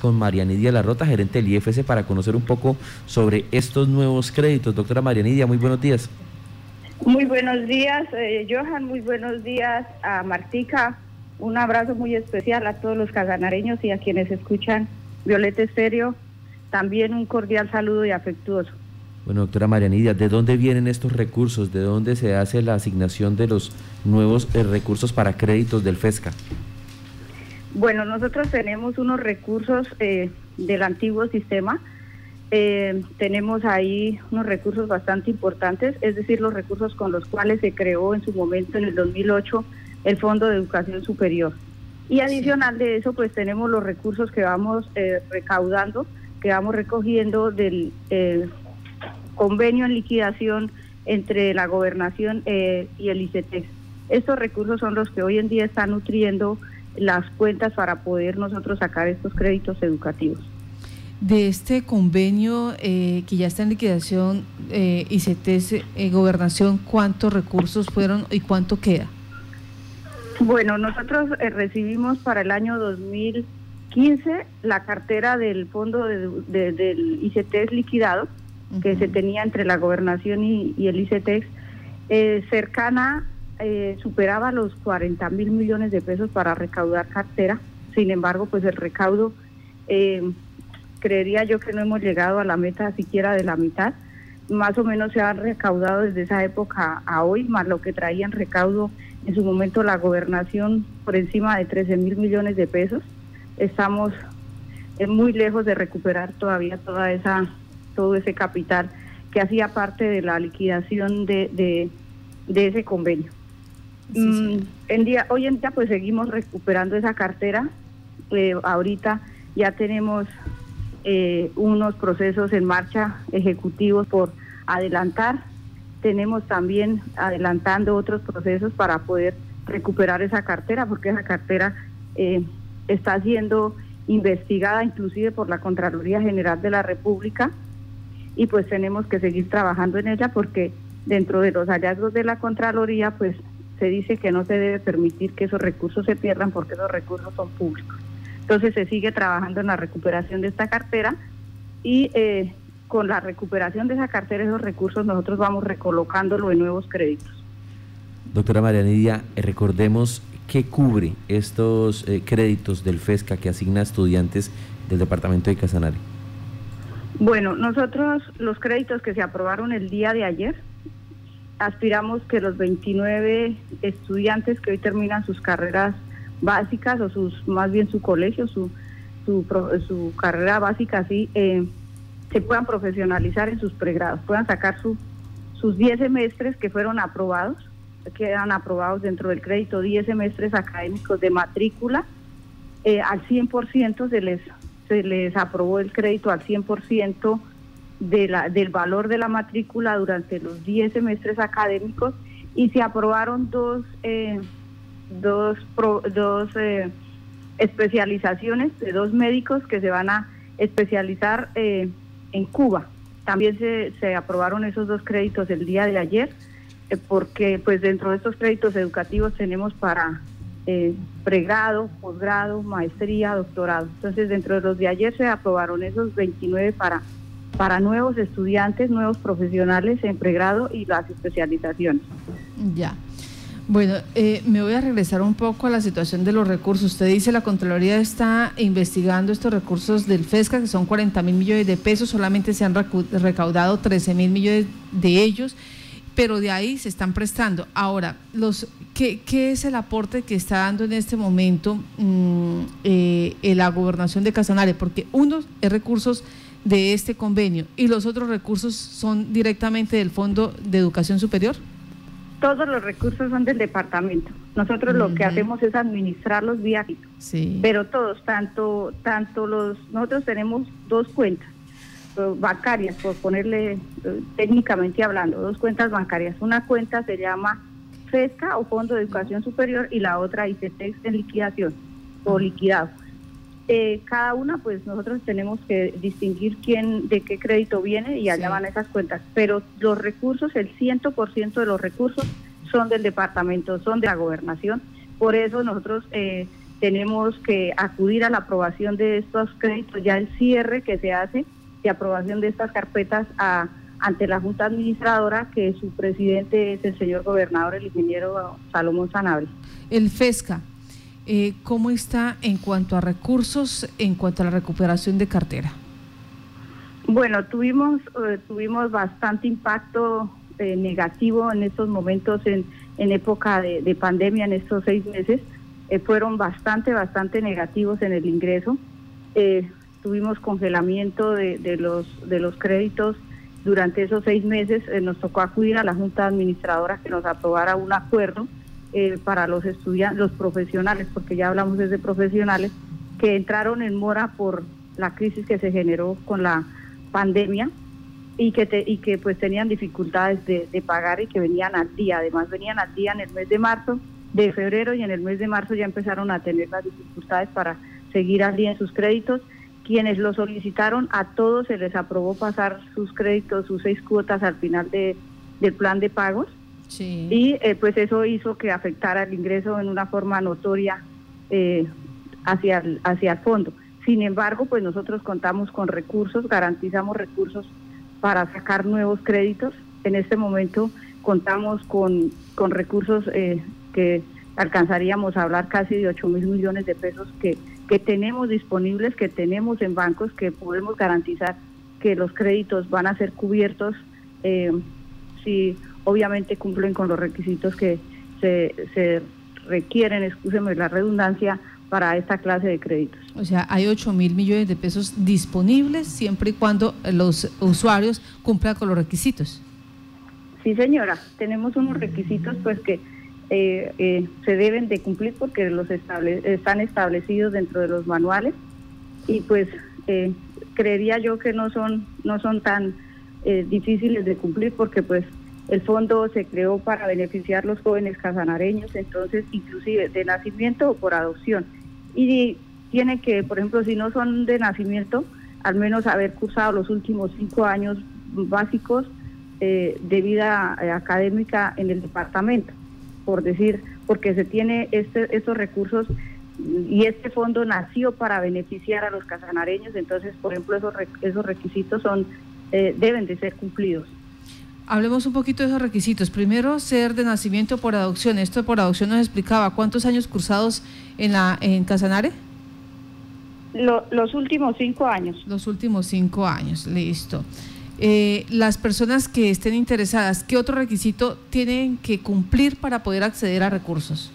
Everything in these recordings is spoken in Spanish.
con María Nidia Larrota, gerente del IFC, para conocer un poco sobre estos nuevos créditos. Doctora María Nidia, muy buenos días. Muy buenos días, eh, Johan, muy buenos días a Martica. Un abrazo muy especial a todos los casanareños y a quienes escuchan Violeta Estéreo. También un cordial saludo y afectuoso. Bueno, doctora Marianidia, ¿de dónde vienen estos recursos? ¿De dónde se hace la asignación de los nuevos eh, recursos para créditos del FESCA? Bueno, nosotros tenemos unos recursos eh, del antiguo sistema. Eh, tenemos ahí unos recursos bastante importantes, es decir, los recursos con los cuales se creó en su momento, en el 2008, el Fondo de Educación Superior. Y adicional de eso, pues tenemos los recursos que vamos recaudando, que vamos recogiendo del convenio en liquidación entre la gobernación eh, y el ICT. Estos recursos son los que hoy en día están nutriendo las cuentas para poder nosotros sacar estos créditos educativos. De este convenio eh, que ya está en liquidación, eh, ICT, eh, gobernación, ¿cuántos recursos fueron y cuánto queda? Bueno, nosotros recibimos para el año 2015 la cartera del fondo del ICT liquidado que se tenía entre la gobernación y, el ICETEX, eh, cercana, eh, superaba los 40 mil millones de pesos para recaudar cartera. Sin embargo, pues el recaudo, eh, creería yo que no hemos llegado a la meta siquiera de la mitad. Más o menos se ha recaudado desde esa época a hoy, más lo que traía en recaudo en su momento la gobernación por encima de 13 mil millones de pesos. Estamos muy lejos de recuperar todavía toda esa todo ese capital que hacía parte de la liquidación de, de, ese convenio. Mm, en día, hoy en día pues seguimos recuperando esa cartera. Eh, ahorita ya tenemos eh, unos procesos en marcha ejecutivos por adelantar. Tenemos también adelantando otros procesos para poder recuperar esa cartera, porque esa cartera eh, está siendo investigada inclusive por la Contraloría General de la República y pues tenemos que seguir trabajando en ella porque dentro de los hallazgos de la Contraloría pues se dice que no se debe permitir que esos recursos se pierdan porque esos recursos son públicos. Entonces se sigue trabajando en la recuperación de esta cartera y eh, con la recuperación de esa cartera, esos recursos nosotros vamos recolocándolo en nuevos créditos. Doctora María Nidia, eh, recordemos qué cubre estos eh, créditos del FESCA que asigna a estudiantes del departamento de Casanare. Bueno, nosotros los créditos que se aprobaron el día de ayer, aspiramos que los 29 estudiantes que hoy terminan sus carreras básicas o sus más bien su colegio, su su, su carrera básica, así eh, se puedan profesionalizar en sus pregrados, puedan sacar su, sus 10 semestres que fueron aprobados, quedan aprobados dentro del crédito 10 semestres académicos de matrícula, eh, al 100% se les se les aprobó el crédito al 100% de la, del valor de la matrícula durante los 10 semestres académicos y se aprobaron dos, eh, dos, dos eh, especializaciones de dos médicos que se van a especializar eh, en Cuba. También se, se aprobaron esos dos créditos el día de ayer, porque pues dentro de estos créditos educativos tenemos para eh, pregrado, posgrado, maestría, doctorado. Entonces, dentro de los de ayer se aprobaron esos 29 para, para nuevos estudiantes, nuevos profesionales en pregrado y las especializaciones. Ya. Bueno, eh, me voy a regresar un poco a la situación de los recursos. Usted dice la Contraloría está investigando estos recursos del FESCA, que son 40 mil millones de pesos, solamente se han recaudado 13 mil millones de ellos pero de ahí se están prestando. Ahora, los, ¿qué, es el aporte que está dando en este momento mm, eh, la gobernación de Casanare? Porque uno es recursos de este convenio y los otros recursos son directamente del Fondo de Educación Superior. Todos los recursos son del departamento. Nosotros lo que hacemos es administrarlos vía sí. pero todos, tanto, tanto los, nosotros tenemos dos cuentas bancarias, por ponerle eh, técnicamente hablando, dos cuentas bancarias. Una cuenta se llama FESCA o Fondo de Educación Superior y la otra ICETEX en liquidación o liquidado. Eh, cada una, pues nosotros tenemos que distinguir quién, de qué crédito viene y allá van esas cuentas. Pero los recursos, el 100% de los recursos son del departamento, son de la gobernación. Por eso nosotros eh, tenemos que acudir a la aprobación de estos créditos, ya el cierre que se hace de aprobación de estas carpetas a, ante la Junta Administradora, que su presidente es el señor gobernador, el ingeniero Salomón Sanabria. El FESCA, eh, ¿cómo está en cuanto a recursos, en cuanto a la recuperación de cartera? Bueno, tuvimos, eh, tuvimos bastante impacto eh, negativo en estos momentos, en, en época de, pandemia, en estos seis meses. fueron bastante, bastante negativos en el ingreso. tuvimos congelamiento de, de, los, de los créditos durante esos seis meses. nos tocó acudir a la Junta Administradora que nos aprobara un acuerdo eh, para los estudiantes, los profesionales, porque ya hablamos desde profesionales, que entraron en mora por la crisis que se generó con la pandemia y que, y que pues tenían dificultades de, pagar y que venían al día. Además venían al día en el mes de marzo, de febrero y en el mes de marzo ya empezaron a tener las dificultades para seguir al día en sus créditos. Quienes lo solicitaron, a todos se les aprobó pasar sus créditos, sus seis cuotas al final de, del plan de pagos y eh, pues eso hizo que afectara el ingreso en una forma notoria eh, hacia, el, hacia el fondo. Sin embargo, pues nosotros contamos con recursos, garantizamos recursos para sacar nuevos créditos. En este momento contamos con, con recursos eh, que alcanzaríamos a hablar casi de 8 mil millones de pesos que, que tenemos disponibles, que tenemos en bancos, que podemos garantizar que los créditos van a ser cubiertos eh, si obviamente cumplen con los requisitos que se, se requieren, excúseme la redundancia, para esta clase de créditos. O sea, hay 8 mil millones de pesos disponibles siempre y cuando los usuarios cumplan con los requisitos. Sí, señora, tenemos unos requisitos pues que eh, eh, se deben de cumplir porque los estable, están establecidos dentro de los manuales y pues eh, creería yo que no son no son tan difíciles de cumplir porque pues el fondo se creó para beneficiar a los jóvenes casanareños, entonces inclusive de nacimiento o por adopción. Y tiene que, por ejemplo, si no son de nacimiento, al menos haber cursado los últimos cinco años básicos eh, de vida eh, académica en el departamento, por decir, porque se tiene este, estos recursos y este fondo nació para beneficiar a los casanareños, entonces, por ejemplo, esos, requisitos son eh, deben de ser cumplidos. Hablemos un poquito de esos requisitos. Primero, ser de nacimiento por adopción. Esto por adopción nos explicaba. ¿Cuántos años cursados en, la, en Casanare? los últimos cinco años. Los últimos cinco años, listo. Eh, las personas que estén interesadas, ¿qué otro requisito tienen que cumplir para poder acceder a recursos?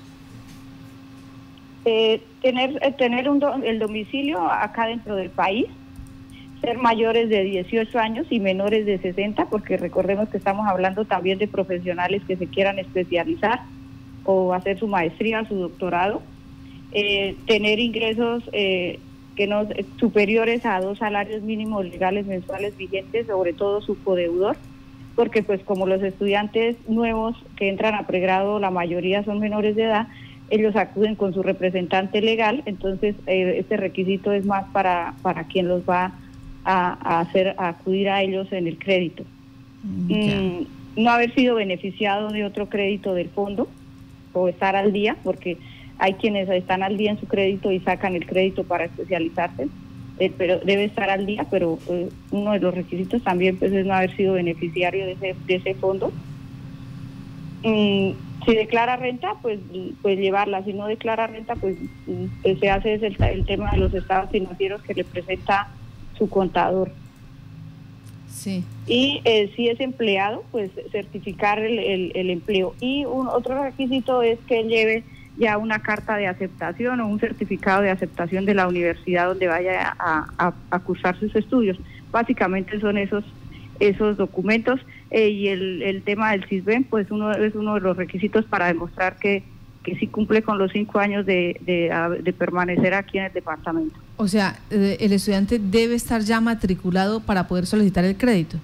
Eh, tener eh, tener un el domicilio acá dentro del país, ser mayores de 18 años y menores de 60, porque recordemos que estamos hablando también de profesionales que se quieran especializar o hacer su maestría, su doctorado, eh, tener ingresos eh, que no superiores a dos salarios mínimos legales mensuales vigentes, sobre todo su codeudor, porque pues como los estudiantes nuevos que entran a pregrado, la mayoría son menores de edad, ellos acuden con su representante legal, entonces eh, este requisito es más para, para quien los va a a, hacer a acudir a ellos en el crédito. Mm, mm, no haber sido beneficiado de otro crédito del fondo o estar al día, porque hay quienes están al día en su crédito y sacan el crédito para especializarse, eh, pero debe estar al día, pero eh, uno de los requisitos también pues, es no haber sido beneficiario de ese, de ese fondo. Mm, si declara renta, pues, pues llevarla. Si no declara renta, pues, pues se hace el, el tema de los estados financieros que le presenta su contador. Sí. Y eh, si es empleado, pues certificar el, el, empleo. Y un, otro requisito es que lleve ya una carta de aceptación o un certificado de aceptación de la universidad donde vaya a, a, cursar sus estudios. Básicamente son esos esos documentos eh, y el, el tema del CISBEN pues uno es uno de los requisitos para demostrar que que sí cumple con los cinco años de, de, permanecer aquí en el departamento. O sea, eh, ¿el estudiante debe estar ya matriculado para poder solicitar el crédito?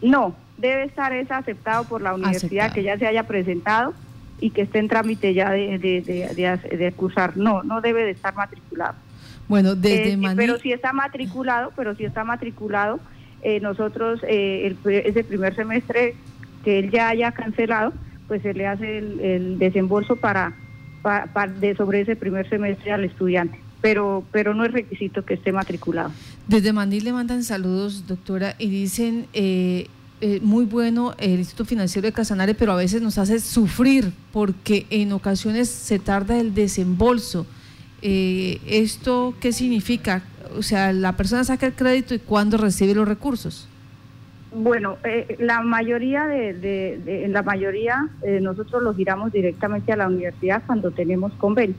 No, debe estar es aceptado por la universidad que ya se haya presentado y que esté en trámite ya de, de, cursar. No, no debe de estar matriculado. Bueno, desde eh, Pero si está matriculado, pero si está matriculado, eh, nosotros el, ese primer semestre que él ya haya cancelado, pues se le hace el, el desembolso para de sobre ese primer semestre al estudiante, pero, pero no es requisito que esté matriculado. Desde Mandil le mandan saludos, doctora, y dicen, eh, eh, muy bueno el Instituto Financiero de Casanare, pero a veces nos hace sufrir porque en ocasiones se tarda el desembolso. Eh, ¿Esto qué significa? O sea, la persona saca el crédito y cuándo recibe los recursos. Bueno, eh, la mayoría de, la mayoría eh, nosotros los giramos directamente a la universidad cuando tenemos convenio,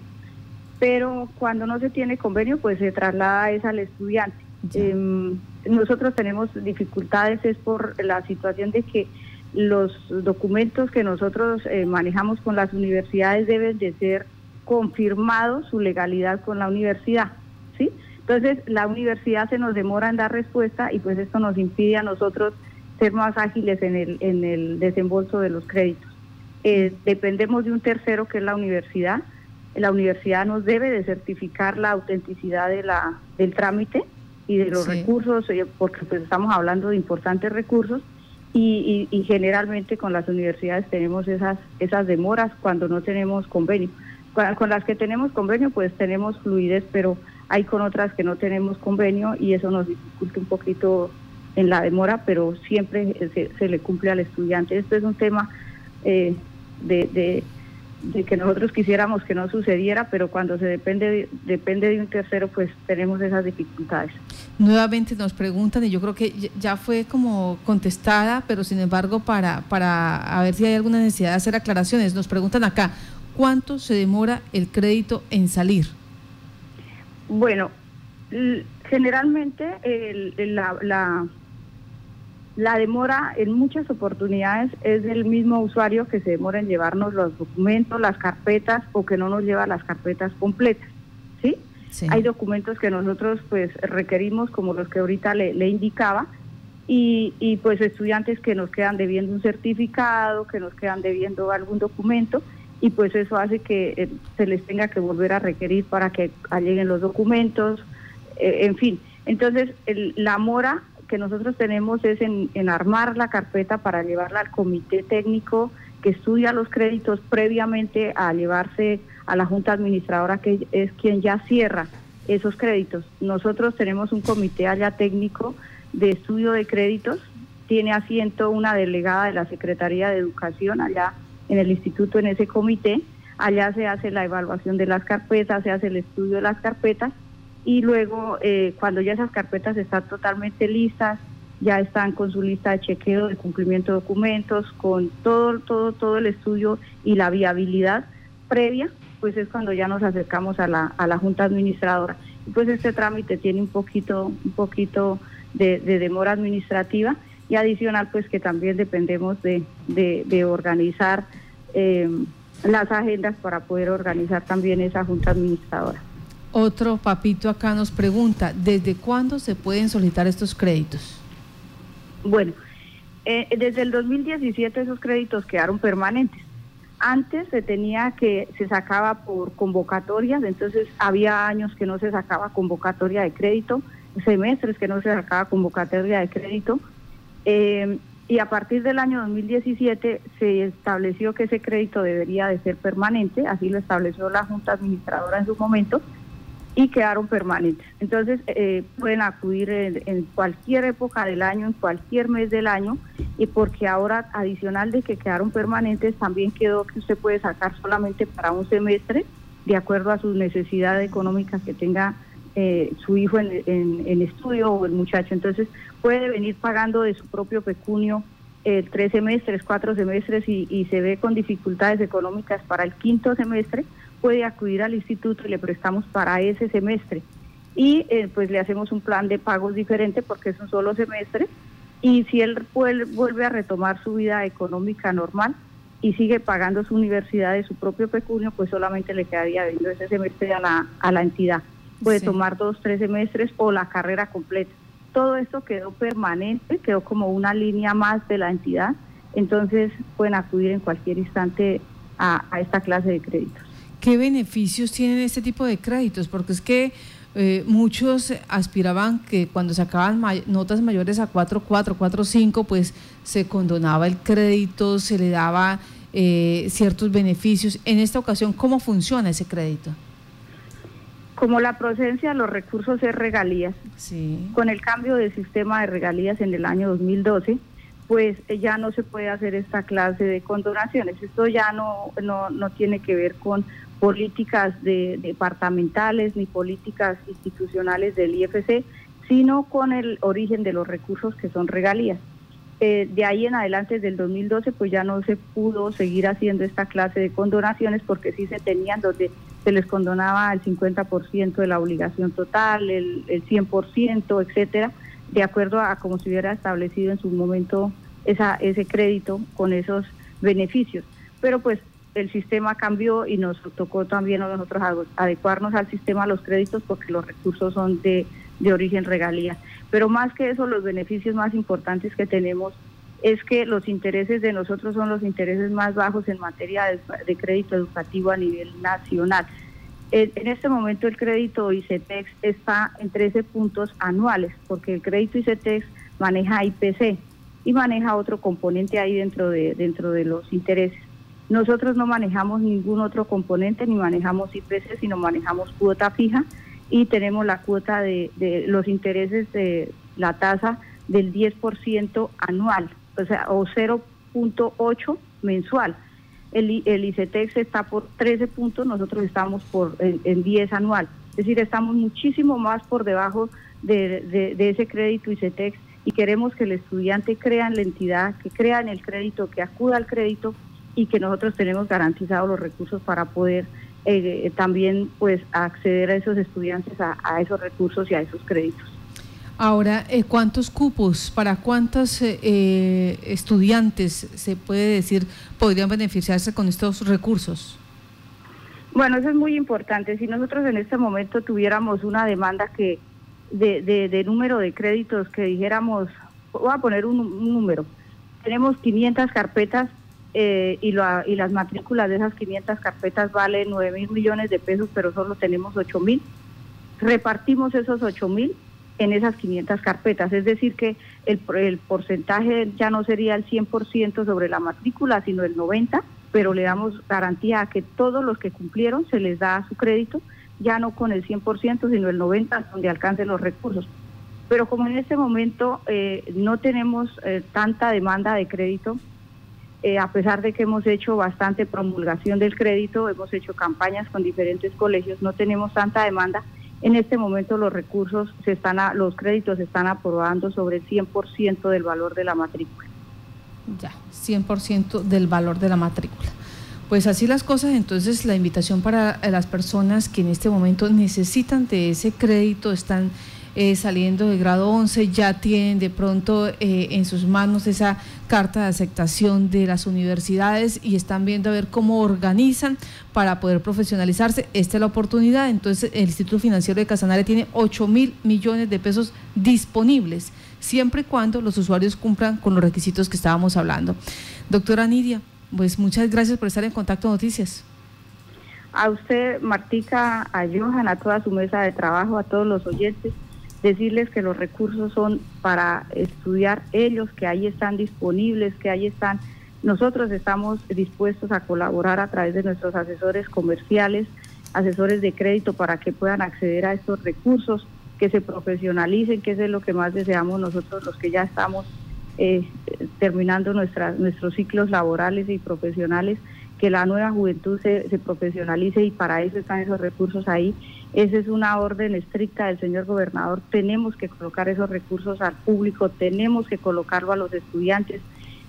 pero cuando no se tiene convenio, pues se traslada es al estudiante. Em, nosotros tenemos dificultades es por la situación de que los documentos que nosotros eh, manejamos con las universidades deben de ser confirmados su legalidad con la universidad, ¿sí? Entonces, la universidad se nos demora en dar respuesta y pues esto nos impide a nosotros ser más ágiles en el, en el desembolso de los créditos. Eh, dependemos de un tercero que es la universidad. La universidad nos debe de certificar la autenticidad de la, del trámite y de los recursos, eh, porque pues estamos hablando de importantes recursos y, y, generalmente con las universidades tenemos esas, esas demoras cuando no tenemos convenio. con las que tenemos convenio pues tenemos fluidez, pero hay con otras que no tenemos convenio y eso nos dificulta un poquito en la demora, pero siempre se, le cumple al estudiante. Esto es un tema eh, de, que nosotros quisiéramos que no sucediera, pero cuando se depende de, depende de un tercero, pues tenemos esas dificultades. Nuevamente nos preguntan, y yo creo que ya fue como contestada, pero sin embargo, para, para a ver si hay alguna necesidad de hacer aclaraciones, nos preguntan acá, ¿cuánto se demora el crédito en salir? Bueno, generalmente la, la, demora en muchas oportunidades es del mismo usuario que se demora en llevarnos los documentos, las carpetas o que no nos lleva las carpetas completas. ¿sí? Hay documentos que nosotros pues requerimos como los que ahorita le, le indicaba y, y pues estudiantes que nos quedan debiendo un certificado, que nos quedan debiendo algún documento y pues eso hace que eh, se les tenga que volver a requerir para que lleguen los documentos, eh, en fin. Entonces, la mora que nosotros tenemos es en, armar la carpeta para llevarla al comité técnico que estudia los créditos previamente a llevarse a la Junta Administradora, que es quien ya cierra esos créditos. Nosotros tenemos un comité allá técnico de estudio de créditos, tiene asiento una delegada de la Secretaría de Educación allá en el instituto, en ese comité. Allá se hace la evaluación de las carpetas, se hace el estudio de las carpetas y luego eh, cuando ya esas carpetas están totalmente listas, ya están con su lista de chequeo de cumplimiento de documentos, con todo, todo, todo el estudio y la viabilidad previa, pues es cuando ya nos acercamos a la, a la Junta Administradora. Y pues este trámite tiene un poquito, un poquito de, demora administrativa y adicional pues que también dependemos de, de organizar eh, las agendas para poder organizar también esa junta administradora. Otro papito acá nos pregunta, ¿desde cuándo se pueden solicitar estos créditos? Bueno, eh, desde el 2017 esos créditos quedaron permanentes. Antes se tenía que, se sacaba por convocatorias, entonces había años que no se sacaba convocatoria de crédito, semestres que no se sacaba convocatoria de crédito. Eh, y a partir del año 2017 se estableció que ese crédito debería de ser permanente, así lo estableció la Junta Administradora en su momento, y quedaron permanentes. Entonces eh, pueden acudir en, cualquier época del año, en cualquier mes del año, y porque ahora adicional de que quedaron permanentes, también quedó que usted puede sacar solamente para un semestre, de acuerdo a sus necesidades económicas que tenga eh, su hijo en, estudio o el muchacho. Entonces puede venir pagando de su propio pecunio eh, tres semestres, cuatro semestres y, se ve con dificultades económicas para el quinto semestre, puede acudir al instituto y le prestamos para ese semestre. Y eh, pues le hacemos un plan de pagos diferente porque es un solo semestre. Y si él vuelve a retomar su vida económica normal y sigue pagando su universidad de su propio pecunio, pues solamente le quedaría viendo ese semestre a la, a la entidad puede tomar dos, tres semestres o la carrera completa. Todo esto quedó permanente, quedó como una línea más de la entidad, entonces pueden acudir en cualquier instante a, esta clase de créditos. ¿Qué beneficios tienen este tipo de créditos? Porque es que eh, muchos aspiraban que cuando sacaban notas mayores a 4.4, 4.5, pues se condonaba el crédito, se le daba eh, ciertos beneficios. En esta ocasión, ¿cómo funciona ese crédito? Como la procedencia de los recursos es regalías, sí. con el cambio del sistema de regalías en el año 2012, pues eh, ya no se puede hacer esta clase de condonaciones. Esto ya no, no, no tiene que ver con políticas de, departamentales ni políticas institucionales del IFC, sino con el origen de los recursos que son regalías. Eh, de ahí en adelante, desde el 2012, pues ya no se pudo seguir haciendo esta clase de condonaciones porque sí se tenían donde se les condonaba el 50% de la obligación total, el, el 100%, etcétera, de acuerdo a como se hubiera establecido en su momento esa, ese crédito con esos beneficios. Pero pues el sistema cambió y nos tocó también a nosotros adecuarnos al sistema los créditos porque los recursos son de, de origen regalía. Pero más que eso, los beneficios más importantes que tenemos es que los intereses de nosotros son los intereses más bajos en materia de, crédito educativo a nivel nacional. En, este momento el crédito ICETEX está en 13 puntos anuales, porque el crédito ICETEX maneja IPC y maneja otro componente ahí dentro de, dentro de los intereses. Nosotros no manejamos ningún otro componente, ni manejamos IPC, sino manejamos cuota fija y tenemos la cuota de, los intereses de la tasa del 10% anual, o sea, o 0.8 mensual. El, el ICETEX está por 13 puntos, nosotros estamos por en, 10 anual. Es decir, estamos muchísimo más por debajo de, de ese crédito ICETEX y queremos que el estudiante crea en la entidad, que crea en el crédito, que acuda al crédito y que nosotros tenemos garantizados los recursos para poder eh, también pues acceder a esos estudiantes a, esos recursos y a esos créditos. Ahora, eh, ¿cuántos cupos para cuántos eh, estudiantes se puede decir podrían beneficiarse con estos recursos? Bueno, eso es muy importante. Si nosotros en este momento tuviéramos una demanda que de, de, número de créditos que dijéramos, voy a poner un, un número, tenemos 500 carpetas eh, y, y las matrículas de esas 500 carpetas valen 9 mil millones de pesos, pero solo tenemos 8 mil. Repartimos esos 8 mil en esas 500 carpetas, es decir que el, el porcentaje ya no sería el 100% sobre la matrícula, sino el 90%, pero le damos garantía a que todos los que cumplieron se les da su crédito, ya no con el 100%, sino el 90% donde alcancen los recursos. Pero como en este momento eh, no tenemos eh, tanta demanda de crédito, eh, a pesar de que hemos hecho bastante promulgación del crédito, hemos hecho campañas con diferentes colegios, no tenemos tanta demanda. En este momento los recursos se están, los créditos se están aprobando sobre el 100% del valor de la matrícula. Ya, 100% del valor de la matrícula. Pues así las cosas, entonces la invitación para las personas que en este momento necesitan de ese crédito están eh, saliendo de grado 11 ya tienen de pronto eh, en sus manos esa carta de aceptación de las universidades y están viendo a ver cómo organizan para poder profesionalizarse. Esta es la oportunidad. Entonces, el Instituto Financiero de Casanare tiene 8 mil millones de pesos disponibles, siempre y cuando los usuarios cumplan con los requisitos que estábamos hablando. Doctora Nidia, pues muchas gracias por estar en Contacto Noticias. A usted, Martica, a Johan, a toda su mesa de trabajo, a todos los oyentes decirles que los recursos son para estudiar ellos, que ahí están disponibles, que ahí están. Nosotros estamos dispuestos a colaborar a través de nuestros asesores comerciales, asesores de crédito para que puedan acceder a estos recursos, que se profesionalicen, que es lo que más deseamos nosotros los que ya estamos eh, terminando nuestras, nuestros ciclos laborales y profesionales, que la nueva juventud se, se profesionalice y para eso están esos recursos ahí esa es una orden estricta del señor gobernador. Tenemos que colocar esos recursos al público, tenemos que colocarlo a los estudiantes.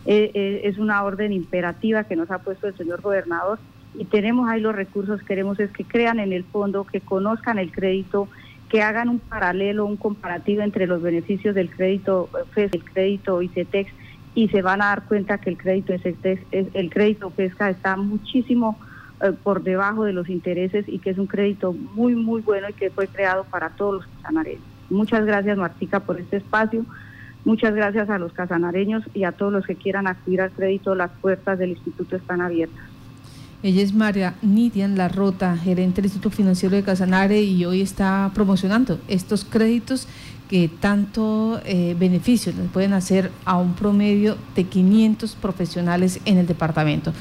Eh, eh, es una orden imperativa que nos ha puesto el señor gobernador y tenemos ahí los recursos. Queremos es que crean en el fondo, que conozcan el crédito, que hagan un paralelo, un comparativo entre los beneficios del crédito FES, el crédito ICETEX y se van a dar cuenta que el crédito ICETEX, el crédito FESCA está muchísimo eh, por debajo de los intereses y que es un crédito muy, muy bueno y que fue creado para todos los casanareños. Muchas gracias, Martica, por este espacio. Muchas gracias a los casanareños y a todos los que quieran acudir al crédito. Las puertas del instituto están abiertas. Ella es María Nidian Larrota, gerente del Instituto Financiero de Casanare y hoy está promocionando estos créditos que tanto eh, beneficio les pueden hacer a un promedio de 500 profesionales en el departamento.